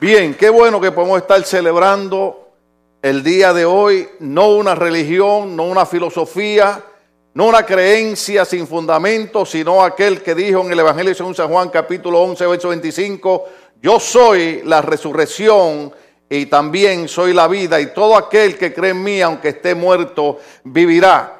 Bien, qué bueno que podemos estar celebrando el día de hoy, no una religión, no una filosofía, no una creencia sin fundamento, sino aquel que dijo en el Evangelio según San Juan capítulo 11, verso 25, yo soy la resurrección y también soy la vida y todo aquel que cree en mí, aunque esté muerto, vivirá.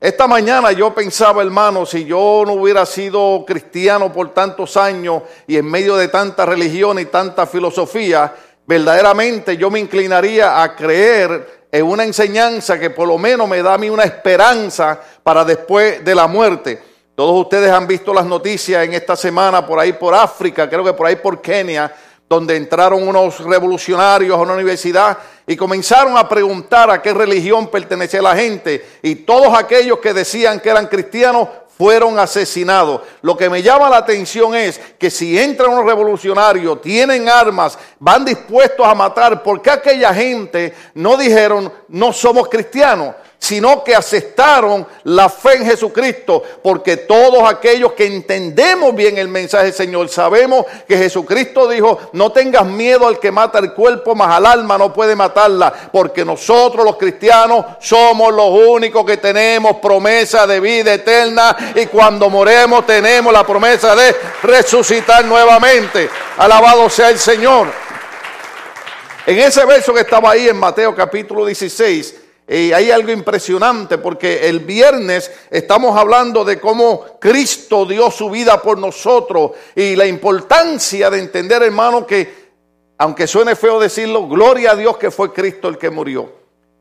Esta mañana yo pensaba, hermano, si yo no hubiera sido cristiano por tantos años y en medio de tanta religión y tanta filosofía, verdaderamente yo me inclinaría a creer en una enseñanza que por lo menos me da a mí una esperanza para después de la muerte. Todos ustedes han visto las noticias en esta semana por ahí por África, creo que por ahí por Kenia, donde entraron unos revolucionarios a una universidad y comenzaron a preguntar a qué religión pertenecía la gente. Y todos aquellos que decían que eran cristianos fueron asesinados. Lo que me llama la atención es que si entran unos revolucionarios, tienen armas, van dispuestos a matar, ¿por qué aquella gente no dijeron no somos cristianos? Sino que aceptaron la fe en Jesucristo, porque todos aquellos que entendemos bien el mensaje del Señor, sabemos que Jesucristo dijo, no tengas miedo al que mata el cuerpo, más al alma no puede matarla, porque nosotros los cristianos somos los únicos que tenemos promesa de vida eterna y cuando moremos tenemos la promesa de resucitar nuevamente. Alabado sea el Señor. En ese verso que estaba ahí en Mateo capítulo 16, y hay algo impresionante porque el viernes estamos hablando de cómo Cristo dio su vida por nosotros y la importancia de entender, hermano, que aunque suene feo decirlo, gloria a Dios que fue Cristo el que murió.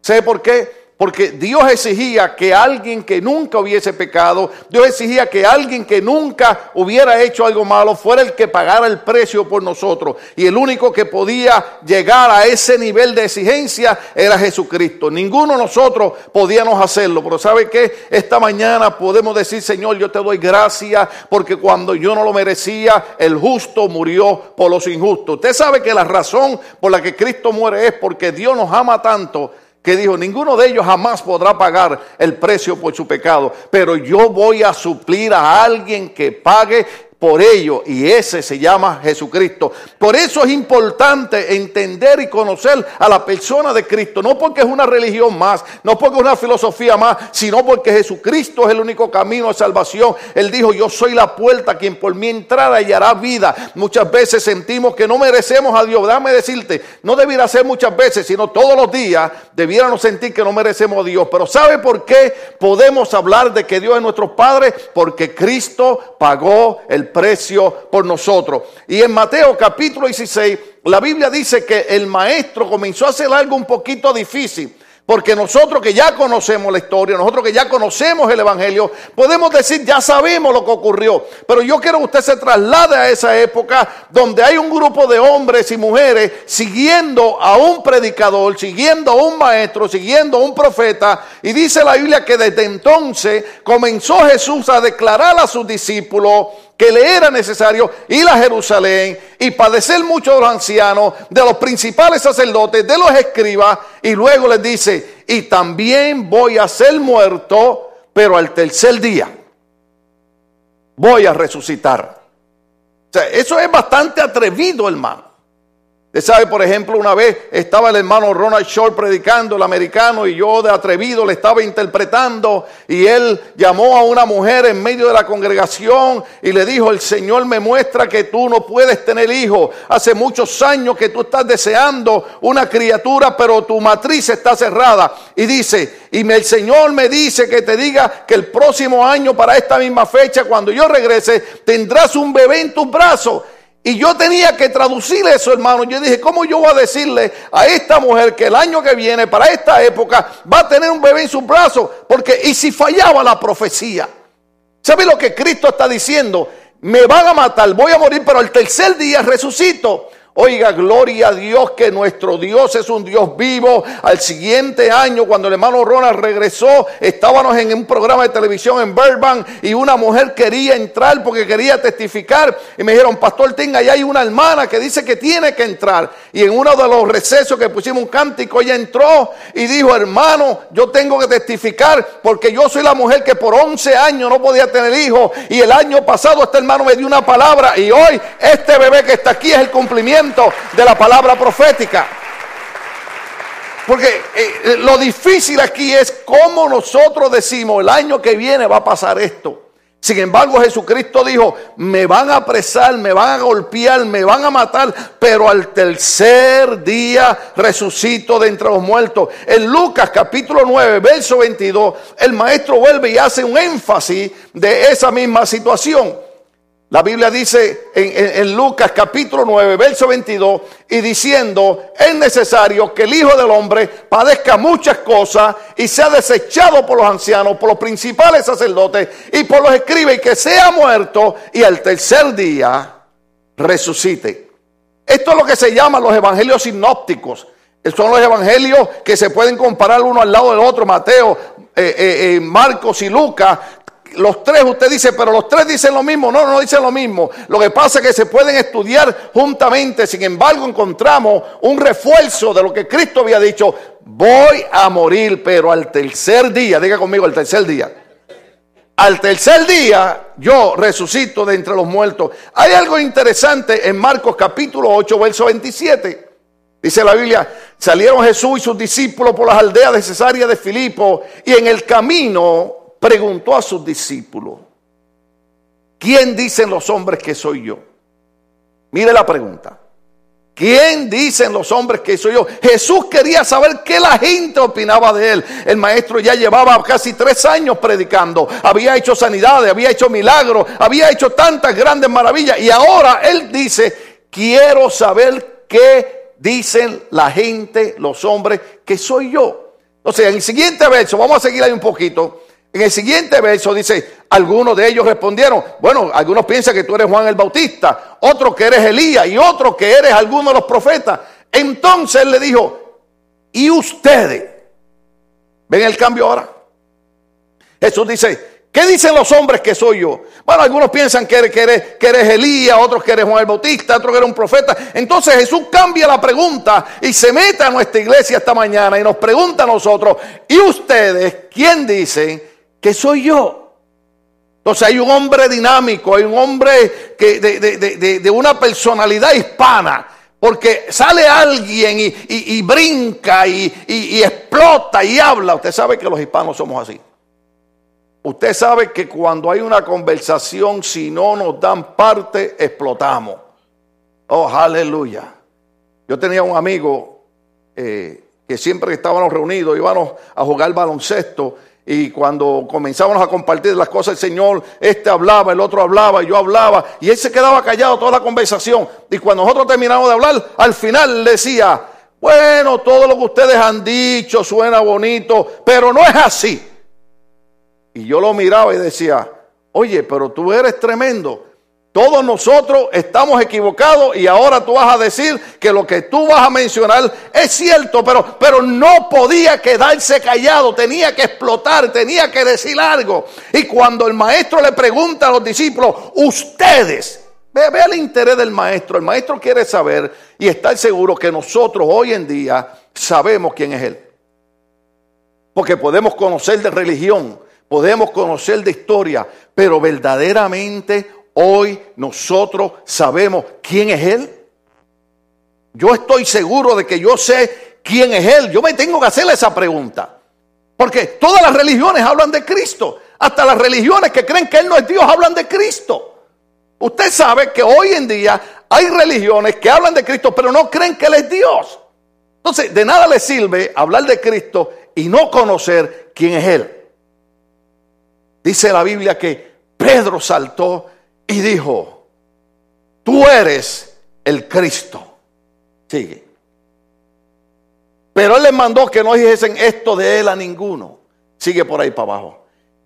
¿Sé por qué? Porque Dios exigía que alguien que nunca hubiese pecado, Dios exigía que alguien que nunca hubiera hecho algo malo fuera el que pagara el precio por nosotros. Y el único que podía llegar a ese nivel de exigencia era Jesucristo. Ninguno de nosotros podíamos hacerlo. Pero ¿sabe qué? Esta mañana podemos decir, Señor, yo te doy gracias porque cuando yo no lo merecía, el justo murió por los injustos. Usted sabe que la razón por la que Cristo muere es porque Dios nos ama tanto que dijo, ninguno de ellos jamás podrá pagar el precio por su pecado, pero yo voy a suplir a alguien que pague por ello y ese se llama Jesucristo. Por eso es importante entender y conocer a la persona de Cristo, no porque es una religión más, no porque es una filosofía más, sino porque Jesucristo es el único camino de salvación. Él dijo, yo soy la puerta, quien por mí entrara y hará vida. Muchas veces sentimos que no merecemos a Dios. Dame decirte, no debiera ser muchas veces, sino todos los días debiéramos sentir que no merecemos a Dios. Pero ¿sabe por qué podemos hablar de que Dios es nuestro Padre? Porque Cristo pagó el precio por nosotros. Y en Mateo capítulo 16, la Biblia dice que el maestro comenzó a hacer algo un poquito difícil. Porque nosotros que ya conocemos la historia, nosotros que ya conocemos el Evangelio, podemos decir, ya sabemos lo que ocurrió. Pero yo quiero que usted se traslade a esa época donde hay un grupo de hombres y mujeres siguiendo a un predicador, siguiendo a un maestro, siguiendo a un profeta. Y dice la Biblia que desde entonces comenzó Jesús a declarar a sus discípulos que le era necesario ir a Jerusalén y padecer mucho de los ancianos, de los principales sacerdotes, de los escribas, y luego les dice, y también voy a ser muerto, pero al tercer día voy a resucitar. O sea, eso es bastante atrevido, hermano. Usted sabe, por ejemplo, una vez estaba el hermano Ronald Short predicando, el americano, y yo de atrevido le estaba interpretando, y él llamó a una mujer en medio de la congregación y le dijo, el Señor me muestra que tú no puedes tener hijos. Hace muchos años que tú estás deseando una criatura, pero tu matriz está cerrada. Y dice, y el Señor me dice que te diga que el próximo año, para esta misma fecha, cuando yo regrese, tendrás un bebé en tus brazos. Y yo tenía que traducir eso, hermano. Yo dije, ¿cómo yo voy a decirle a esta mujer que el año que viene, para esta época, va a tener un bebé en sus brazos? Porque, ¿y si fallaba la profecía? ¿Sabe lo que Cristo está diciendo? Me van a matar, voy a morir, pero el tercer día resucito. Oiga, gloria a Dios que nuestro Dios es un Dios vivo. Al siguiente año, cuando el hermano Ronald regresó, estábamos en un programa de televisión en Burbank y una mujer quería entrar porque quería testificar. Y me dijeron, Pastor Ting, ahí hay una hermana que dice que tiene que entrar. Y en uno de los recesos que pusimos un cántico, ella entró y dijo, hermano, yo tengo que testificar porque yo soy la mujer que por 11 años no podía tener hijos. Y el año pasado este hermano me dio una palabra y hoy este bebé que está aquí es el cumplimiento de la palabra profética. Porque eh, lo difícil aquí es cómo nosotros decimos, el año que viene va a pasar esto. Sin embargo, Jesucristo dijo, me van a apresar, me van a golpear, me van a matar, pero al tercer día resucito de entre los muertos. En Lucas capítulo 9, verso 22, el maestro vuelve y hace un énfasis de esa misma situación. La Biblia dice en, Lucas capítulo 9, verso 22, y diciendo, es necesario que el Hijo del Hombre padezca muchas cosas y sea desechado por los ancianos, por los principales sacerdotes y por los escribas, y que sea muerto y al tercer día resucite. Esto es lo que se llama los evangelios sinópticos. Son los evangelios que se pueden comparar uno al lado del otro, Mateo, eh, eh, eh, Marcos y Lucas, los tres, usted dice, pero los tres dicen lo mismo. No, no dicen lo mismo. Lo que pasa es que se pueden estudiar juntamente. Sin embargo, encontramos un refuerzo de lo que Cristo había dicho. Voy a morir, pero al tercer día, diga conmigo, al tercer día. Al tercer día yo resucito de entre los muertos. Hay algo interesante en Marcos capítulo 8, verso 27. Dice la Biblia, salieron Jesús y sus discípulos por las aldeas de Cesarea de Filipo y en el camino preguntó a sus discípulos, ¿quién dicen los hombres que soy yo? Mire la pregunta. ¿Quién dicen los hombres que soy yo? Jesús quería saber qué la gente opinaba de él. El maestro ya llevaba casi tres años predicando. Había hecho sanidades, había hecho milagros, había hecho tantas grandes maravillas. Y ahora él dice, quiero saber qué dicen la gente, los hombres, que soy yo. Entonces, en el siguiente verso, vamos a seguir ahí un poquito. En el siguiente verso dice, algunos de ellos respondieron, bueno, algunos piensan que tú eres Juan el Bautista, otros que eres Elías y otros que eres alguno de los profetas. Entonces él le dijo, ¿y ustedes? ¿Ven el cambio ahora? Jesús dice, ¿qué dicen los hombres que soy yo? Bueno, algunos piensan que eres, que eres, que eres Elías, otros que eres Juan el Bautista, otros que eres un profeta. Entonces Jesús cambia la pregunta y se mete a nuestra iglesia esta mañana y nos pregunta a nosotros, ¿y ustedes quién dicen que soy yo. Entonces hay un hombre dinámico, hay un hombre que de, una personalidad hispana, porque sale alguien y, brinca y, explota y habla. Usted sabe que los hispanos somos así. Usted sabe que cuando hay una conversación, si no nos dan parte, explotamos. Oh, aleluya. Yo tenía un amigo eh, que siempre que estábamos reunidos íbamos a jugar baloncesto y cuando comenzábamos a compartir las cosas del Señor, este hablaba, el otro hablaba, yo hablaba, y él se quedaba callado toda la conversación. Y cuando nosotros terminamos de hablar, al final decía, bueno, todo lo que ustedes han dicho suena bonito, pero no es así. Y yo lo miraba y decía, oye, pero tú eres tremendo. Todos nosotros estamos equivocados y ahora tú vas a decir que lo que tú vas a mencionar es cierto, pero, pero no podía quedarse callado, tenía que explotar, tenía que decir algo. Y cuando el maestro le pregunta a los discípulos, ustedes, ve, ve el interés del maestro, el maestro quiere saber y estar seguro que nosotros hoy en día sabemos quién es él. Porque podemos conocer de religión, podemos conocer de historia, pero verdaderamente Hoy nosotros sabemos quién es Él. Yo estoy seguro de que yo sé quién es Él. Yo me tengo que hacerle esa pregunta. Porque todas las religiones hablan de Cristo. Hasta las religiones que creen que Él no es Dios hablan de Cristo. Usted sabe que hoy en día hay religiones que hablan de Cristo, pero no creen que Él es Dios. Entonces, de nada le sirve hablar de Cristo y no conocer quién es Él. Dice la Biblia que Pedro saltó y dijo, tú eres el Cristo. Sigue. Pero él les mandó que no dijesen esto de él a ninguno. Sigue por ahí para abajo.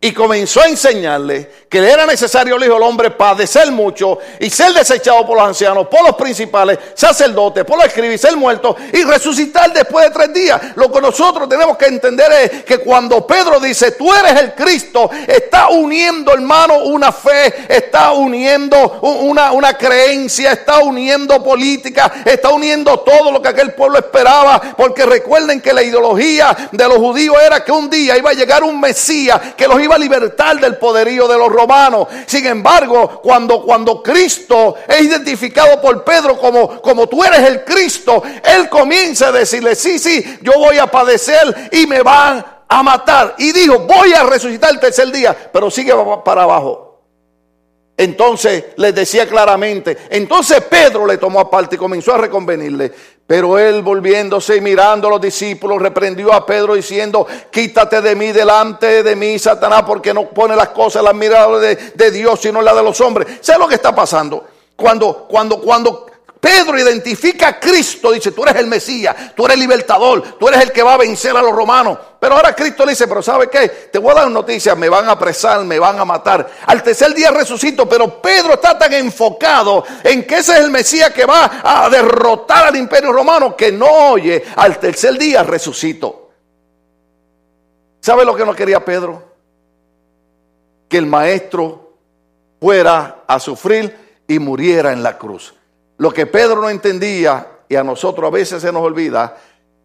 Y comenzó a enseñarle que le era necesario el Hijo del Hombre padecer mucho y ser desechado por los ancianos, por los principales, sacerdotes, por los escribas, ser muerto y resucitar después de tres días. Lo que nosotros tenemos que entender es que cuando Pedro dice, tú eres el Cristo, está uniendo, hermano, una fe, está uniendo una, una creencia, está uniendo política, está uniendo todo lo que aquel pueblo esperaba, porque recuerden que la ideología de los judíos era que un día iba a llegar un Mesías que los iba libertad del poderío de los romanos. Sin embargo, cuando, cuando Cristo es identificado por Pedro como, como tú eres el Cristo, él comienza a decirle, sí, sí, yo voy a padecer y me van a matar. Y dijo, voy a resucitar el tercer día, pero sigue para abajo. Entonces les decía claramente, entonces Pedro le tomó aparte y comenzó a reconvenirle. Pero él volviéndose y mirando a los discípulos, reprendió a Pedro diciendo, quítate de mí delante de mí, Satanás, porque no pone las cosas, las miradas de, de Dios, sino la de los hombres. ¿Sabes lo que está pasando? Cuando, cuando, cuando Pedro identifica a Cristo, dice, tú eres el Mesías, tú eres el libertador, tú eres el que va a vencer a los romanos. Pero ahora Cristo le dice, pero ¿sabe qué? Te voy a dar noticias, me van a apresar, me van a matar. Al tercer día resucito, pero Pedro está tan enfocado en que ese es el Mesías que va a derrotar al imperio romano que no oye, al tercer día resucito. ¿Sabe lo que no quería Pedro? Que el maestro fuera a sufrir y muriera en la cruz. Lo que Pedro no entendía, y a nosotros a veces se nos olvida,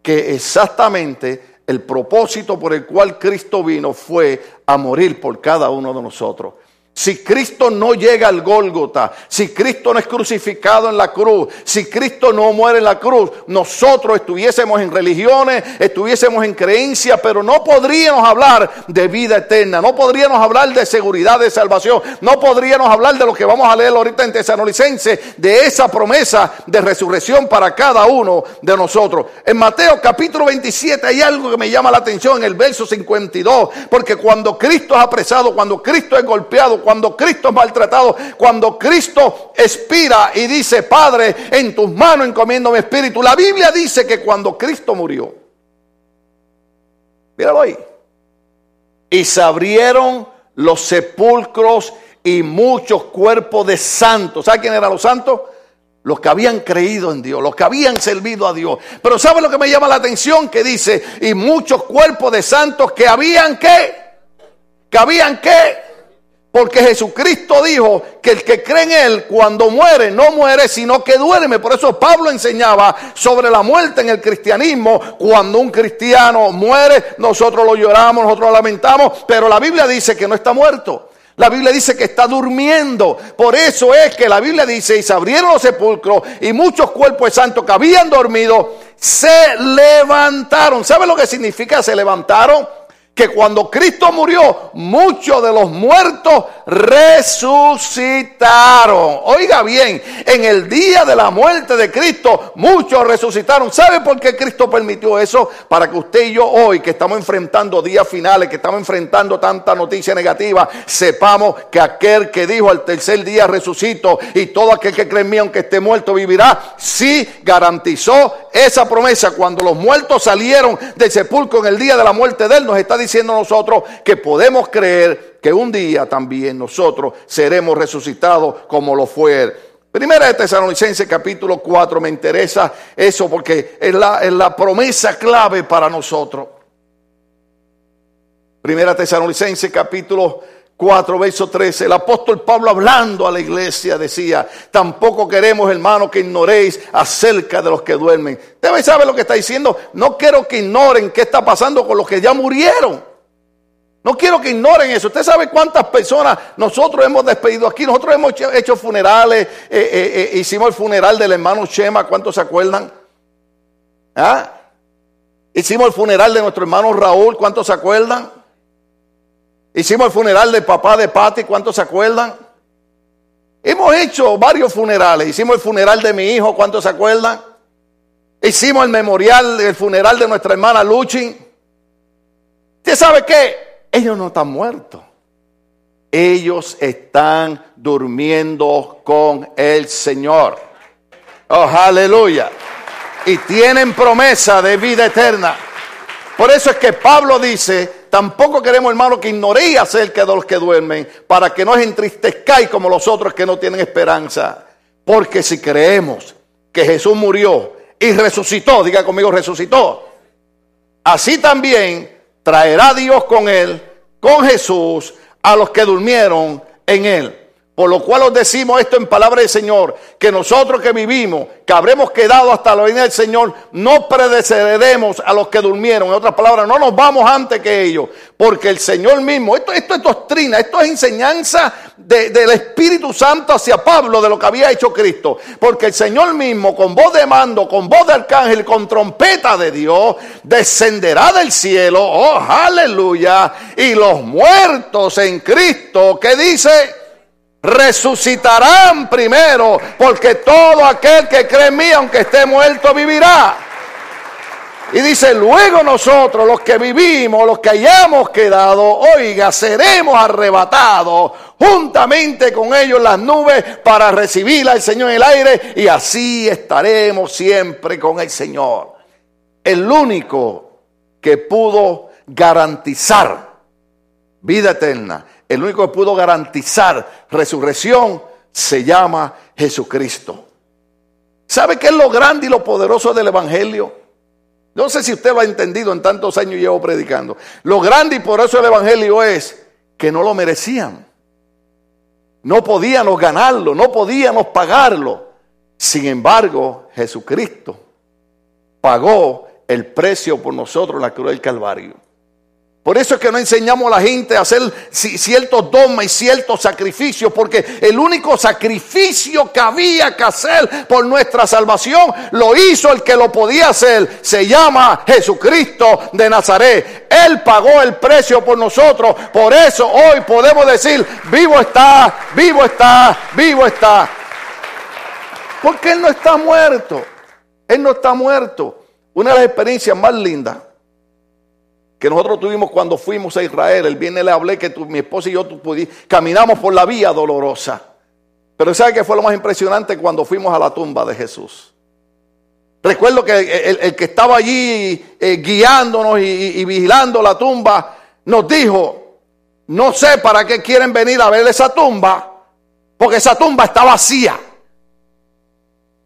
que exactamente el propósito por el cual Cristo vino fue a morir por cada uno de nosotros. Si Cristo no llega al Gólgota, si Cristo no es crucificado en la cruz, si Cristo no muere en la cruz, nosotros estuviésemos en religiones, estuviésemos en creencias, pero no podríamos hablar de vida eterna, no podríamos hablar de seguridad de salvación, no podríamos hablar de lo que vamos a leer ahorita en Tesanolicense, de esa promesa de resurrección para cada uno de nosotros. En Mateo capítulo 27 hay algo que me llama la atención en el verso 52, porque cuando Cristo es apresado, cuando Cristo es golpeado, cuando Cristo es maltratado, cuando Cristo expira y dice, Padre, en tus manos encomiendo mi espíritu. La Biblia dice que cuando Cristo murió, míralo ahí, y se abrieron los sepulcros y muchos cuerpos de santos. ¿Sabe quién eran los santos? Los que habían creído en Dios, los que habían servido a Dios. Pero ¿sabe lo que me llama la atención? Que dice, y muchos cuerpos de santos que habían qué? Que habían qué? Porque Jesucristo dijo que el que cree en Él cuando muere no muere, sino que duerme. Por eso Pablo enseñaba sobre la muerte en el cristianismo. Cuando un cristiano muere, nosotros lo lloramos, nosotros lo lamentamos, pero la Biblia dice que no está muerto. La Biblia dice que está durmiendo. Por eso es que la Biblia dice, y se abrieron los sepulcros y muchos cuerpos santos que habían dormido se levantaron. ¿Sabe lo que significa se levantaron? Que cuando Cristo murió, muchos de los muertos resucitaron. Oiga bien, en el día de la muerte de Cristo, muchos resucitaron. ¿Sabe por qué Cristo permitió eso? Para que usted y yo hoy, que estamos enfrentando días finales, que estamos enfrentando tanta noticia negativa, sepamos que aquel que dijo al tercer día resucito y todo aquel que cree en mí, aunque esté muerto, vivirá, sí garantizó esa promesa cuando los muertos salieron del sepulcro en el día de la muerte de él, nos está diciendo diciendo nosotros que podemos creer que un día también nosotros seremos resucitados como lo fue. Primera de Tesalonicenses capítulo 4, me interesa eso porque es la, es la promesa clave para nosotros. Primera Tesalonicenses capítulo 4, verso 13, el apóstol Pablo hablando a la iglesia decía, tampoco queremos, hermano, que ignoréis acerca de los que duermen. Debe saber lo que está diciendo. No quiero que ignoren qué está pasando con los que ya murieron. No quiero que ignoren eso. Usted sabe cuántas personas nosotros hemos despedido aquí. Nosotros hemos hecho funerales. Eh, eh, eh, hicimos el funeral del hermano Chema. ¿Cuántos se acuerdan? ¿Ah? Hicimos el funeral de nuestro hermano Raúl. ¿Cuántos se acuerdan? Hicimos el funeral del papá de Patti, ¿cuántos se acuerdan? Hemos hecho varios funerales. Hicimos el funeral de mi hijo, ¿cuántos se acuerdan? Hicimos el memorial, el funeral de nuestra hermana Luchin. ¿Usted sabe qué? Ellos no están muertos. Ellos están durmiendo con el Señor. Oh, aleluya. Y tienen promesa de vida eterna. Por eso es que Pablo dice, tampoco queremos, hermano, que ignoréis acerca de los que duermen, para que no os entristezcáis como los otros que no tienen esperanza. Porque si creemos que Jesús murió y resucitó, diga conmigo, resucitó, así también traerá Dios con él, con Jesús, a los que durmieron en él. Por lo cual os decimos esto en palabra del Señor, que nosotros que vivimos, que habremos quedado hasta la venida del Señor, no predecederemos a los que durmieron. En otras palabras, no nos vamos antes que ellos, porque el Señor mismo, esto, esto es doctrina, esto es enseñanza del Espíritu Santo hacia Pablo de lo que había hecho Cristo. Porque el Señor mismo, con voz de mando, con voz de arcángel, con trompeta de Dios, descenderá del cielo, oh aleluya, y los muertos en Cristo, que dice, resucitarán primero, porque todo aquel que cree en mí, aunque esté muerto, vivirá. Y dice, luego nosotros, los que vivimos, los que hayamos quedado, oiga, seremos arrebatados juntamente con ellos las nubes para recibir al Señor en el aire y así estaremos siempre con el Señor. El único que pudo garantizar vida eterna el único que pudo garantizar resurrección se llama Jesucristo. ¿Sabe qué es lo grande y lo poderoso del Evangelio? No sé si usted lo ha entendido en tantos años llevo predicando. Lo grande y poderoso del Evangelio es que no lo merecían. No podíamos ganarlo, no podíamos pagarlo. Sin embargo, Jesucristo pagó el precio por nosotros en la cruz del Calvario. Por eso es que no enseñamos a la gente a hacer ciertos dogmas y ciertos sacrificios, porque el único sacrificio que había que hacer por nuestra salvación lo hizo el que lo podía hacer. Se llama Jesucristo de Nazaret. Él pagó el precio por nosotros. Por eso hoy podemos decir, vivo está, vivo está, vivo está. Porque Él no está muerto. Él no está muerto. Una de las experiencias más lindas que nosotros tuvimos cuando fuimos a Israel. El viernes le hablé que mi esposa y yo caminamos por la vía dolorosa. Pero ¿sabe qué fue lo más impresionante cuando fuimos a la tumba de Jesús? Recuerdo que el, que estaba allí eh, guiándonos y, vigilando la tumba nos dijo, no sé para qué quieren venir a ver esa tumba, porque esa tumba está vacía.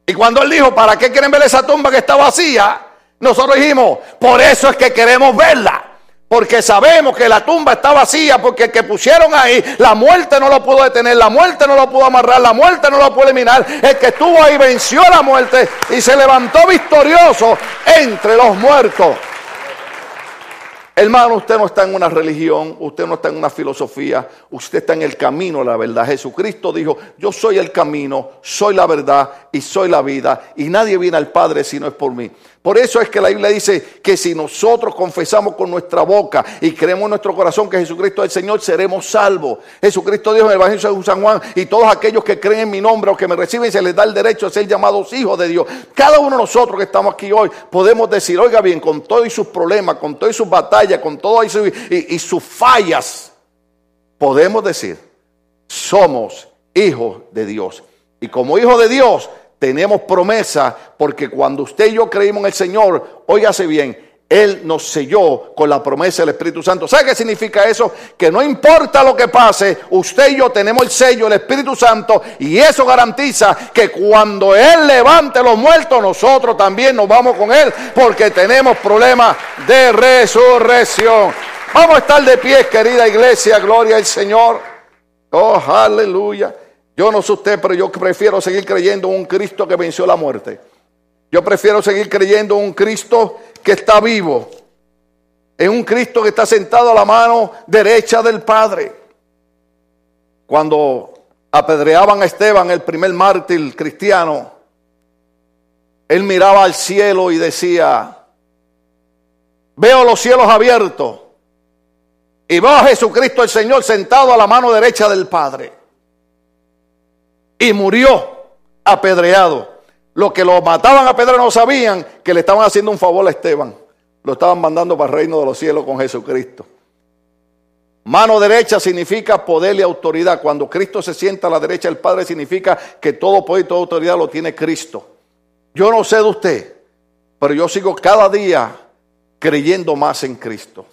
Y cuando él dijo, ¿para qué quieren ver esa tumba que está vacía? Nosotros dijimos, por eso es que queremos verla. Porque sabemos que la tumba está vacía, porque el que pusieron ahí, la muerte no lo pudo detener, la muerte no lo pudo amarrar, la muerte no lo pudo eliminar. El que estuvo ahí venció la muerte y se levantó victorioso entre los muertos. Hermano, usted no está en una religión, usted no está en una filosofía, usted está en el camino de la verdad. Jesucristo dijo, yo soy el camino, soy la verdad y soy la vida, y nadie viene al Padre si no es por mí. Por eso es que la Biblia dice que si nosotros confesamos con nuestra boca y creemos en nuestro corazón que Jesucristo es el Señor, seremos salvos. Jesucristo dijo en el Evangelio de San Juan, y todos aquellos que creen en mi nombre o que me reciben, se les da el derecho a ser llamados hijos de Dios. Cada uno de nosotros que estamos aquí hoy podemos decir, oiga bien, con todos sus problemas, con todas sus batallas, con todas y sus fallas, podemos decir, somos hijos de Dios. Y como hijos de Dios, tenemos promesa porque cuando usted y yo creímos en el Señor, óigase bien, Él nos selló con la promesa del Espíritu Santo. ¿Sabe qué significa eso? Que no importa lo que pase, usted y yo tenemos el sello del Espíritu Santo y eso garantiza que cuando Él levante los muertos, nosotros también nos vamos con Él porque tenemos problemas de resurrección. Vamos a estar de pie, querida iglesia, gloria al Señor. Oh, aleluya. Yo no sé usted, pero yo prefiero seguir creyendo en un Cristo que venció la muerte. Yo prefiero seguir creyendo en un Cristo que está vivo. En un Cristo que está sentado a la mano derecha del Padre. Cuando apedreaban a Esteban, el primer mártir cristiano, él miraba al cielo y decía, veo los cielos abiertos y veo a Jesucristo el Señor sentado a la mano derecha del Padre y murió apedreado. Los que lo mataban a pedra no sabían que le estaban haciendo un favor a Esteban. Lo estaban mandando para el reino de los cielos con Jesucristo. Mano derecha significa poder y autoridad. Cuando Cristo se sienta a la derecha del Padre significa que todo poder y toda autoridad lo tiene Cristo. Yo no sé de usted, pero yo sigo cada día creyendo más en Cristo.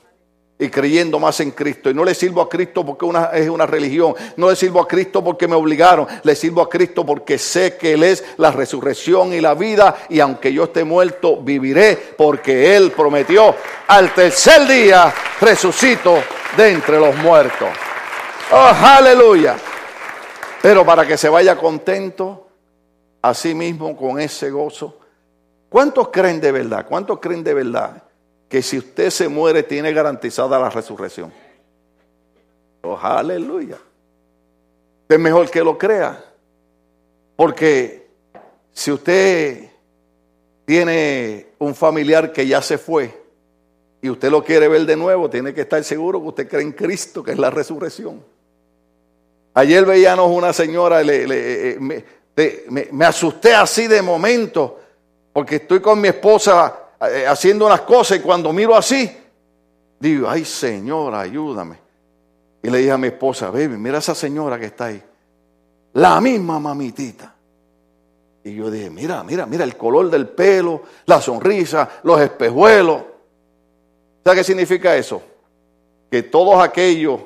Y creyendo más en Cristo. Y no le sirvo a Cristo porque una, es una religión. No le sirvo a Cristo porque me obligaron. Le sirvo a Cristo porque sé que Él es la resurrección y la vida. Y aunque yo esté muerto, viviré porque Él prometió al tercer día resucito de entre los muertos. Oh, aleluya. Pero para que se vaya contento, así mismo con ese gozo. ¿Cuántos creen de verdad? ¿Cuántos creen de verdad? Que si usted se muere tiene garantizada la resurrección. Oh, aleluya. Es mejor que lo crea. Porque si usted tiene un familiar que ya se fue y usted lo quiere ver de nuevo, tiene que estar seguro que usted cree en Cristo, que es la resurrección. Ayer veíamos una señora, eh, me, me asusté así de momento, porque estoy con mi esposa eh, haciendo unas cosas y cuando miro así, digo, ay Señor, ayúdame. Y le dije a mi esposa, baby, mira esa señora que está ahí. La misma mamitita. Y yo dije, mira, mira, mira el color del pelo, la sonrisa, los espejuelos. ¿Sabe qué significa eso? Que todos aquellos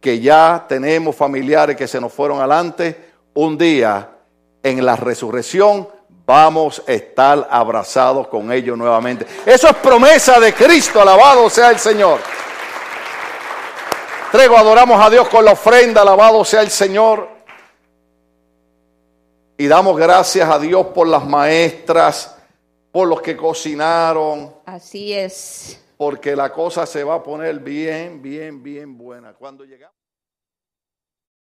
que ya tenemos familiares que se nos fueron adelante, un día en la resurrección vamos a estar abrazados con ellos nuevamente. Eso es promesa de Cristo, alabado sea el Señor. Trego, adoramos a Dios con la ofrenda, alabado sea el Señor. Y damos gracias a Dios por las maestras, por los que cocinaron. Así es. Porque la cosa se va a poner bien, bien, bien buena. Cuando llegamos.